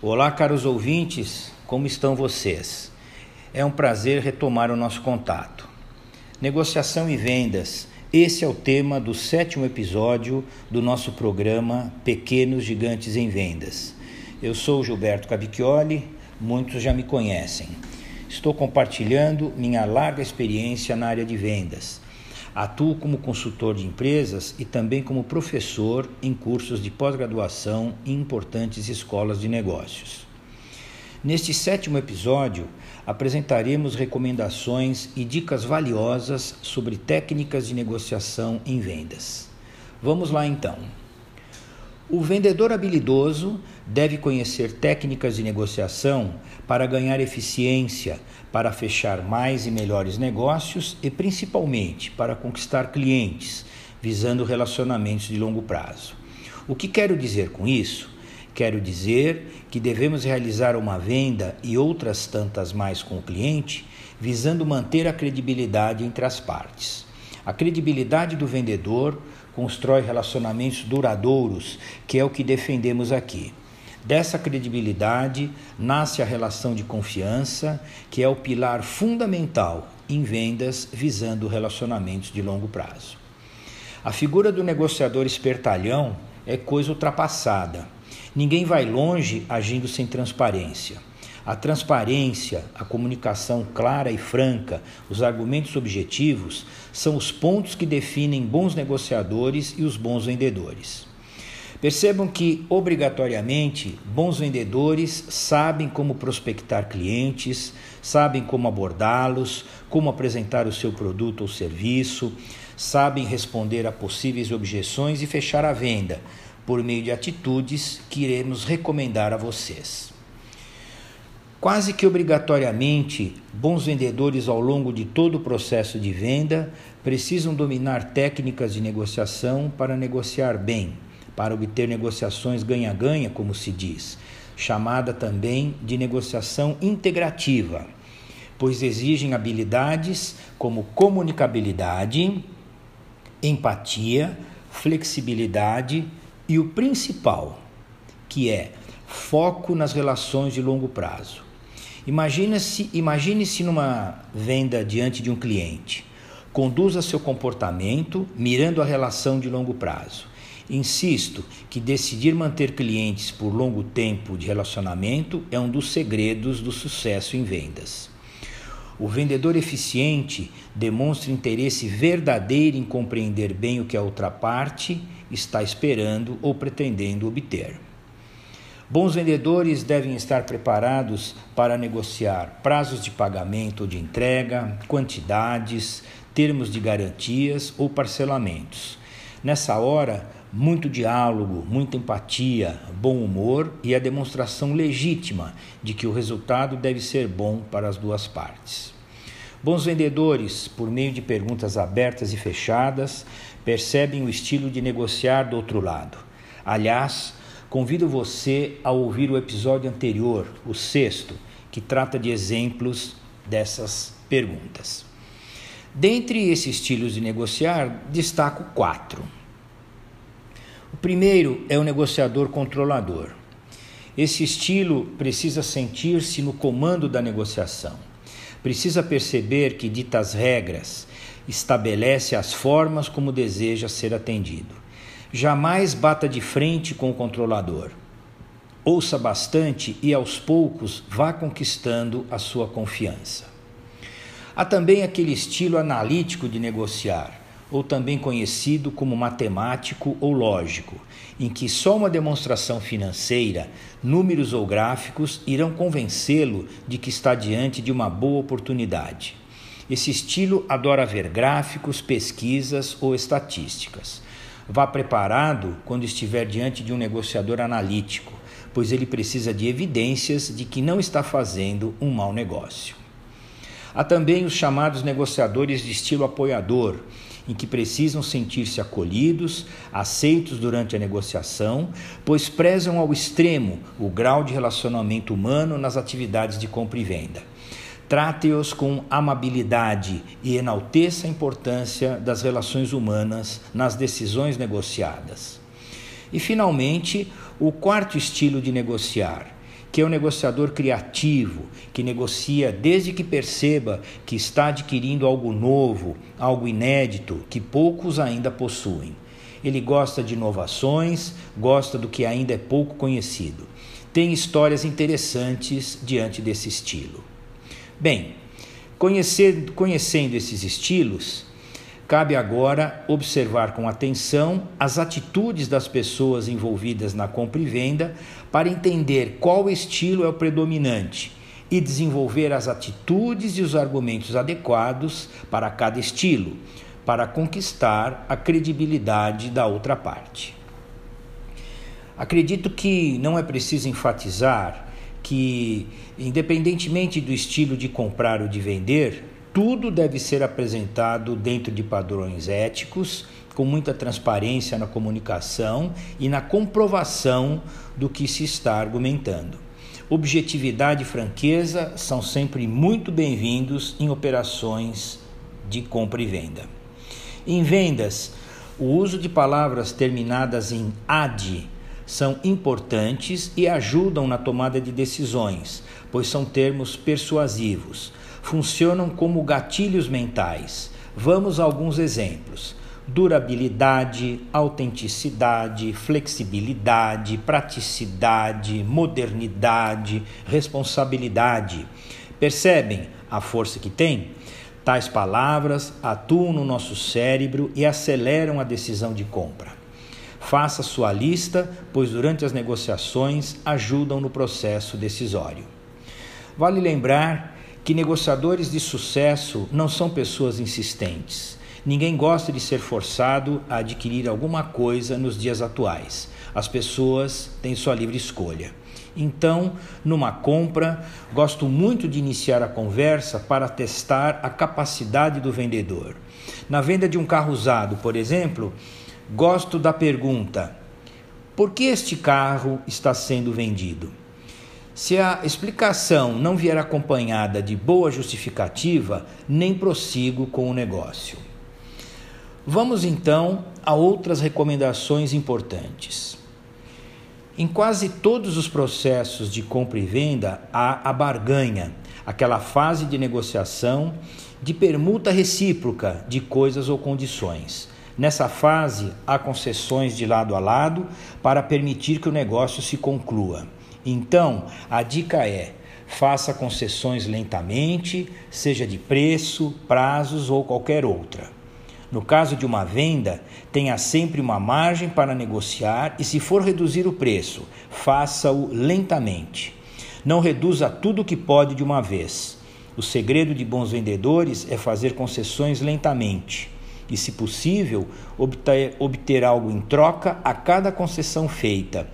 Olá, caros ouvintes, como estão vocês? É um prazer retomar o nosso contato. Negociação e vendas, esse é o tema do sétimo episódio do nosso programa Pequenos Gigantes em Vendas. Eu sou Gilberto Cabicchioli, muitos já me conhecem. Estou compartilhando minha larga experiência na área de vendas Atuo como consultor de empresas e também como professor em cursos de pós-graduação em importantes escolas de negócios. Neste sétimo episódio, apresentaremos recomendações e dicas valiosas sobre técnicas de negociação em vendas. Vamos lá então. O vendedor habilidoso deve conhecer técnicas de negociação para ganhar eficiência, para fechar mais e melhores negócios e principalmente para conquistar clientes, visando relacionamentos de longo prazo. O que quero dizer com isso? Quero dizer que devemos realizar uma venda e outras tantas mais com o cliente, visando manter a credibilidade entre as partes. A credibilidade do vendedor constrói relacionamentos duradouros, que é o que defendemos aqui. Dessa credibilidade nasce a relação de confiança, que é o pilar fundamental em vendas visando relacionamentos de longo prazo. A figura do negociador espertalhão é coisa ultrapassada. Ninguém vai longe agindo sem transparência. A transparência, a comunicação clara e franca, os argumentos objetivos são os pontos que definem bons negociadores e os bons vendedores. Percebam que, obrigatoriamente, bons vendedores sabem como prospectar clientes, sabem como abordá-los, como apresentar o seu produto ou serviço, sabem responder a possíveis objeções e fechar a venda por meio de atitudes que iremos recomendar a vocês. Quase que obrigatoriamente, bons vendedores ao longo de todo o processo de venda precisam dominar técnicas de negociação para negociar bem, para obter negociações ganha-ganha, como se diz, chamada também de negociação integrativa, pois exigem habilidades como comunicabilidade, empatia, flexibilidade e o principal, que é foco nas relações de longo prazo. Imagine-se imagine -se numa venda diante de um cliente. Conduza seu comportamento mirando a relação de longo prazo. Insisto que decidir manter clientes por longo tempo de relacionamento é um dos segredos do sucesso em vendas. O vendedor eficiente demonstra interesse verdadeiro em compreender bem o que a outra parte está esperando ou pretendendo obter. Bons vendedores devem estar preparados para negociar prazos de pagamento ou de entrega, quantidades, termos de garantias ou parcelamentos. Nessa hora, muito diálogo, muita empatia, bom humor e a demonstração legítima de que o resultado deve ser bom para as duas partes. Bons vendedores, por meio de perguntas abertas e fechadas, percebem o estilo de negociar do outro lado. Aliás, Convido você a ouvir o episódio anterior, o sexto, que trata de exemplos dessas perguntas. Dentre esses estilos de negociar, destaco quatro. O primeiro é o negociador controlador. Esse estilo precisa sentir-se no comando da negociação. Precisa perceber que ditas regras estabelece as formas como deseja ser atendido Jamais bata de frente com o controlador. Ouça bastante e aos poucos vá conquistando a sua confiança. Há também aquele estilo analítico de negociar, ou também conhecido como matemático ou lógico, em que só uma demonstração financeira, números ou gráficos irão convencê-lo de que está diante de uma boa oportunidade. Esse estilo adora ver gráficos, pesquisas ou estatísticas. Vá preparado quando estiver diante de um negociador analítico, pois ele precisa de evidências de que não está fazendo um mau negócio. Há também os chamados negociadores de estilo apoiador, em que precisam sentir-se acolhidos, aceitos durante a negociação, pois prezam ao extremo o grau de relacionamento humano nas atividades de compra e venda. Trate-os com amabilidade e enalteça a importância das relações humanas nas decisões negociadas. E, finalmente, o quarto estilo de negociar, que é um negociador criativo, que negocia desde que perceba que está adquirindo algo novo, algo inédito, que poucos ainda possuem. Ele gosta de inovações, gosta do que ainda é pouco conhecido. Tem histórias interessantes diante desse estilo. Bem, conhecer, conhecendo esses estilos, Cabe agora observar com atenção as atitudes das pessoas envolvidas na compra e venda para entender qual estilo é o predominante e desenvolver as atitudes e os argumentos adequados para cada estilo, para conquistar a credibilidade da outra parte. Acredito que não é preciso enfatizar que, independentemente do estilo de comprar ou de vender, tudo deve ser apresentado dentro de padrões éticos, com muita transparência na comunicação e na comprovação do que se está argumentando. Objetividade e franqueza são sempre muito bem-vindos em operações de compra e venda. Em vendas, o uso de palavras terminadas em ad são importantes e ajudam na tomada de decisões, pois são termos persuasivos funcionam como gatilhos mentais. Vamos a alguns exemplos: durabilidade, autenticidade, flexibilidade, praticidade, modernidade, responsabilidade. Percebem a força que tem? Tais palavras atuam no nosso cérebro e aceleram a decisão de compra. Faça sua lista, pois durante as negociações ajudam no processo decisório. Vale lembrar que negociadores de sucesso não são pessoas insistentes. Ninguém gosta de ser forçado a adquirir alguma coisa nos dias atuais. As pessoas têm sua livre escolha. Então, numa compra, gosto muito de iniciar a conversa para testar a capacidade do vendedor. Na venda de um carro usado, por exemplo, gosto da pergunta: por que este carro está sendo vendido? Se a explicação não vier acompanhada de boa justificativa, nem prossigo com o negócio. Vamos então a outras recomendações importantes. Em quase todos os processos de compra e venda há a barganha, aquela fase de negociação de permuta recíproca de coisas ou condições. Nessa fase, há concessões de lado a lado para permitir que o negócio se conclua. Então, a dica é: faça concessões lentamente, seja de preço, prazos ou qualquer outra. No caso de uma venda, tenha sempre uma margem para negociar e, se for reduzir o preço, faça-o lentamente. Não reduza tudo o que pode de uma vez. O segredo de bons vendedores é fazer concessões lentamente e, se possível, obter, obter algo em troca a cada concessão feita.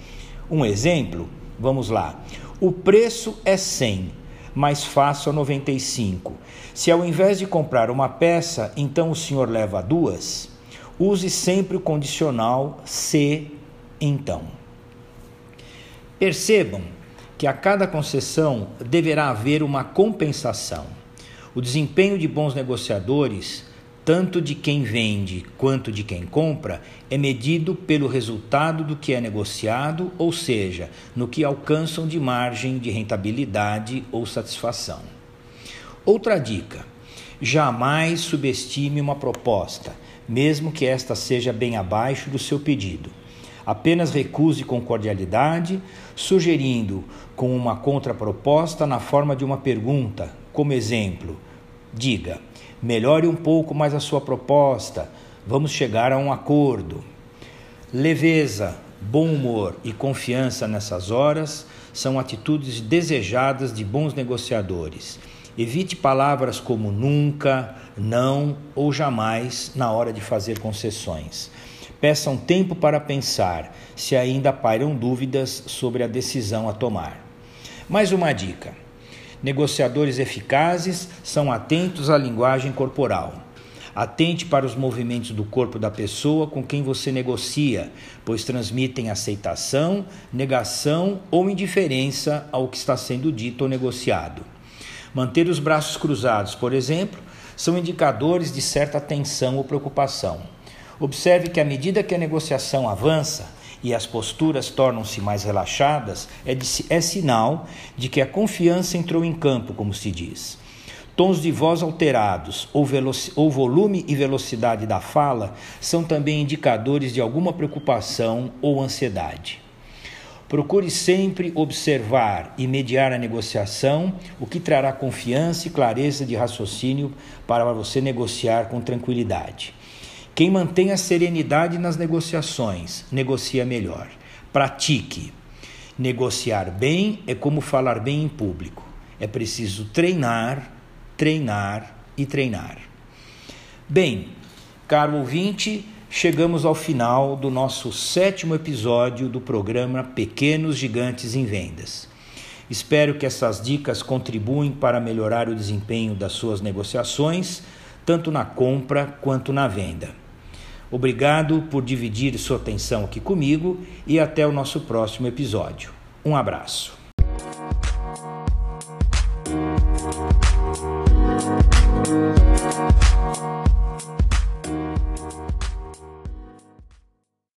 Um exemplo Vamos lá. O preço é 100, mais fácil a 95. Se ao invés de comprar uma peça, então o senhor leva duas, use sempre o condicional se então. Percebam que a cada concessão deverá haver uma compensação. O desempenho de bons negociadores tanto de quem vende quanto de quem compra, é medido pelo resultado do que é negociado, ou seja, no que alcançam de margem de rentabilidade ou satisfação. Outra dica: jamais subestime uma proposta, mesmo que esta seja bem abaixo do seu pedido. Apenas recuse com cordialidade, sugerindo com uma contraproposta na forma de uma pergunta, como exemplo: diga melhore um pouco mais a sua proposta, vamos chegar a um acordo. Leveza, bom humor e confiança nessas horas são atitudes desejadas de bons negociadores. Evite palavras como nunca, não ou jamais na hora de fazer concessões. Peçam tempo para pensar se ainda pairam dúvidas sobre a decisão a tomar. Mais uma dica. Negociadores eficazes são atentos à linguagem corporal. Atente para os movimentos do corpo da pessoa com quem você negocia, pois transmitem aceitação, negação ou indiferença ao que está sendo dito ou negociado. Manter os braços cruzados, por exemplo, são indicadores de certa tensão ou preocupação. Observe que à medida que a negociação avança, e as posturas tornam-se mais relaxadas, é, de, é sinal de que a confiança entrou em campo, como se diz. Tons de voz alterados ou, ou, volume e velocidade da fala são também indicadores de alguma preocupação ou ansiedade. Procure sempre observar e mediar a negociação, o que trará confiança e clareza de raciocínio para você negociar com tranquilidade. Quem mantém a serenidade nas negociações, negocia melhor. Pratique. Negociar bem é como falar bem em público. É preciso treinar treinar e treinar. Bem, caro ouvinte, chegamos ao final do nosso sétimo episódio do programa Pequenos Gigantes em Vendas. Espero que essas dicas contribuem para melhorar o desempenho das suas negociações, tanto na compra quanto na venda. Obrigado por dividir sua atenção aqui comigo e até o nosso próximo episódio. Um abraço.